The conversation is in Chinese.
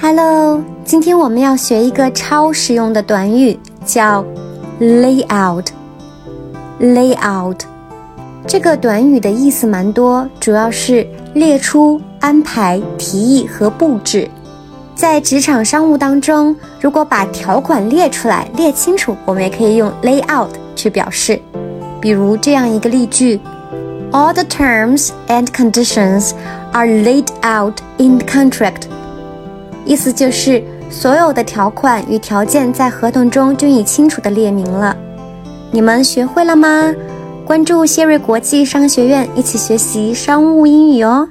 Hello，今天我们要学一个超实用的短语，叫 lay out。lay out 这个短语的意思蛮多，主要是列出、安排、提议和布置。在职场商务当中，如果把条款列出来、列清楚，我们也可以用 lay out 去表示。比如这样一个例句：All the terms and conditions are laid out in the contract。意思就是所有的条款与条件在合同中均已清楚的列明了。你们学会了吗？关注谢瑞国际商学院，一起学习商务英语哦。